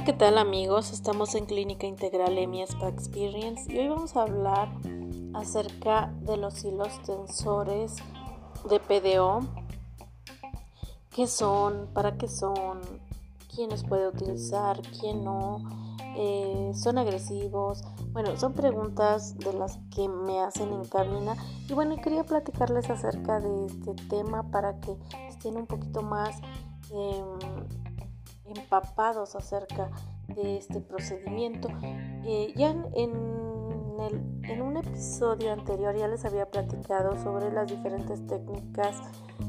Hola, ¿qué tal amigos? Estamos en Clínica Integral EMI Spa Experience y hoy vamos a hablar acerca de los hilos tensores de PDO. ¿Qué son? ¿Para qué son? ¿Quién los puede utilizar? ¿Quién no? Eh, ¿Son agresivos? Bueno, son preguntas de las que me hacen en cabina y bueno, quería platicarles acerca de este tema para que estén un poquito más... Empapados acerca de este procedimiento. Eh, ya en, un episodio anterior ya les había platicado sobre las diferentes técnicas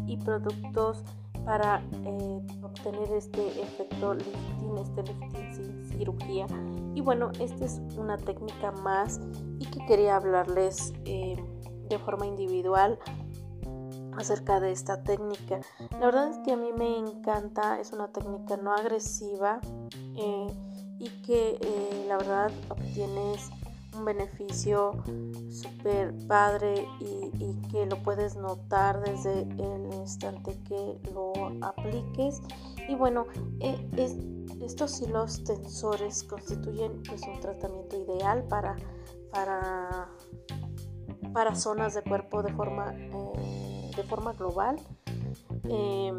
y productos para eh, obtener este efecto lifting, este lifting sin cirugía. Y bueno, esta es una técnica más y que quería hablarles eh, de forma individual acerca de esta técnica. La verdad es que a mí me encanta, es una técnica no agresiva eh, y que eh, la verdad obtienes un beneficio súper padre y, que lo puedes notar desde el instante que lo apliques. Y bueno, eh, estos hilos tensores constituyen pues un tratamiento ideal para, para, para zonas de cuerpo de forma de forma global em,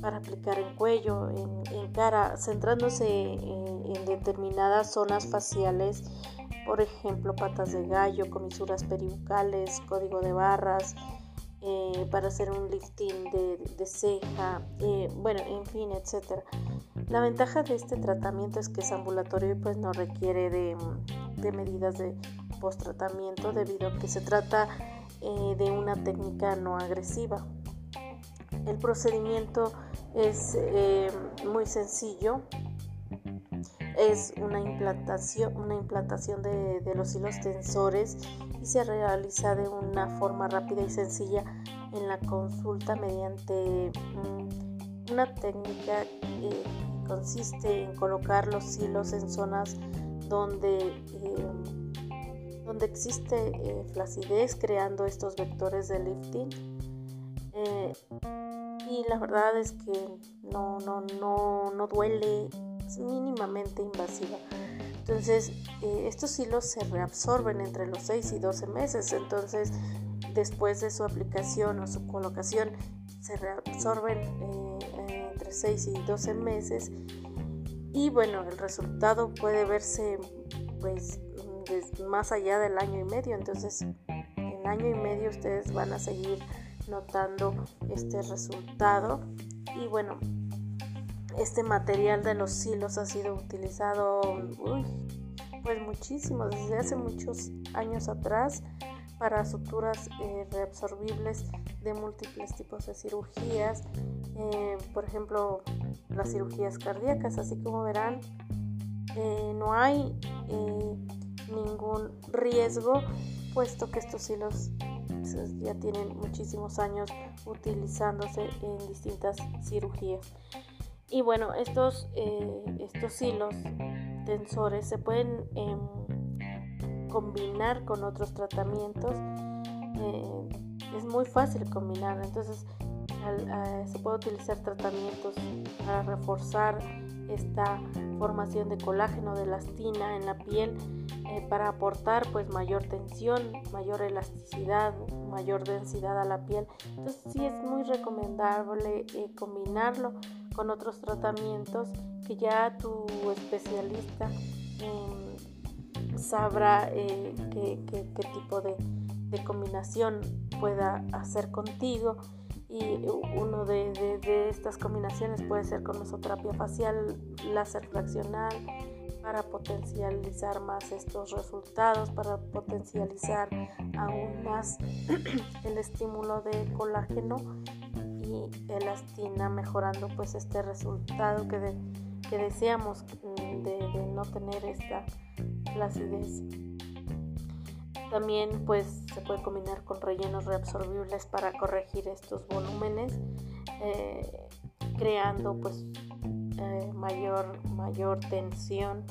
para aplicar en cuello, en, cara, centrándose en, determinadas zonas faciales, por ejemplo, patas de gallo, comisuras peribucales, código de barras, eh, para hacer un lifting de, ceja, eh, bueno, en fin, etcétera. La ventaja de este tratamiento es que es ambulatorio y pues no requiere de, de medidas de post tratamiento debido a que se trata eh, de una técnica no agresiva. El procedimiento es eh, muy sencillo. Es una implantación, una implantación de, los hilos tensores y se realiza de una forma rápida y sencilla en la consulta mediante mm, una técnica que consiste en colocar los hilos en zonas donde eh, donde existe eh, flacidez creando estos vectores de lifting. Eh, y la verdad es que no, no, no, no duele, es mínimamente invasiva. Entonces, eh, estos hilos se reabsorben entre los 6 y 12 meses. Entonces, después de su aplicación o su colocación, se reabsorben entre 6 y 12 meses. Y bueno, el resultado puede verse pues más allá del año y medio. Entonces, en año y medio ustedes van a seguir notando este resultado. Y bueno, este material de los hilos ha sido utilizado pues muchísimo, desde hace muchos años atrás para suturas eh, reabsorbibles de múltiples tipos de cirugías, eh, por ejemplo las cirugías cardíacas, así como verán, eh, no hay ningún riesgo, puesto que estos hilos ya tienen muchísimos años utilizándose en distintas cirugías. Y bueno, estos, eh, estos hilos tensores se pueden em, combinar con otros tratamientos. Eh, es muy fácil combinar, entonces se puede utilizar tratamientos para reforzar esta formación de colágeno de elastina en la piel eh, para aportar pues mayor tensión, mayor elasticidad, mayor densidad a la piel. Entonces sí es muy recomendable eh, combinarlo con otros tratamientos que ya tu especialista em, sabrá eh, qué, tipo de, de combinación pueda hacer contigo y uno de, estas combinaciones puede ser con mesoterapia facial, láser fraccional, para potencializar más estos resultados, para potencializar aún más el estímulo de colágeno y elastina, mejorando pues este resultado que, que deseamos mm, de, no tener esta flacidez. También pues se puede combinar con rellenos reabsorbibles para corregir estos volúmenes, eh, creando pues eh, mayor, mayor tensión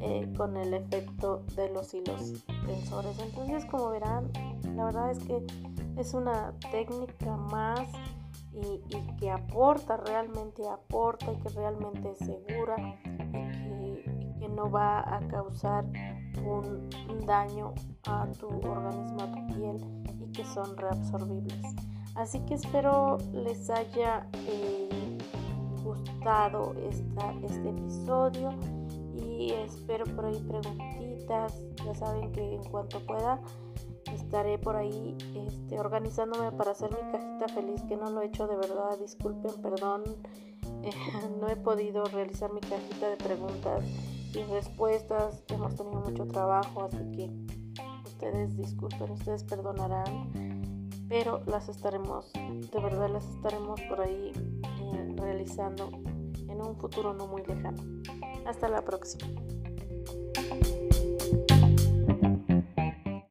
eh, con el efecto de los hilos tensores. Entonces como verán, la verdad es que es una técnica más y, que aporta, realmente aporta y que realmente es segura y que no va a causar un daño a tu organismo, a tu piel y que son reabsorbibles. Así que espero les haya eh, gustado este episodio y espero por ahí preguntitas. Ya saben que en cuanto pueda estaré por ahí este, organizándome para hacer mi cajita feliz, que no lo he hecho de verdad, disculpen, perdón, no he podido realizar mi cajita de preguntas y respuestas, hemos tenido mucho trabajo, así que ustedes disculpen, ustedes perdonarán, pero las estaremos, de verdad las estaremos por ahí eh, realizando en un futuro no muy lejano. Hasta la próxima.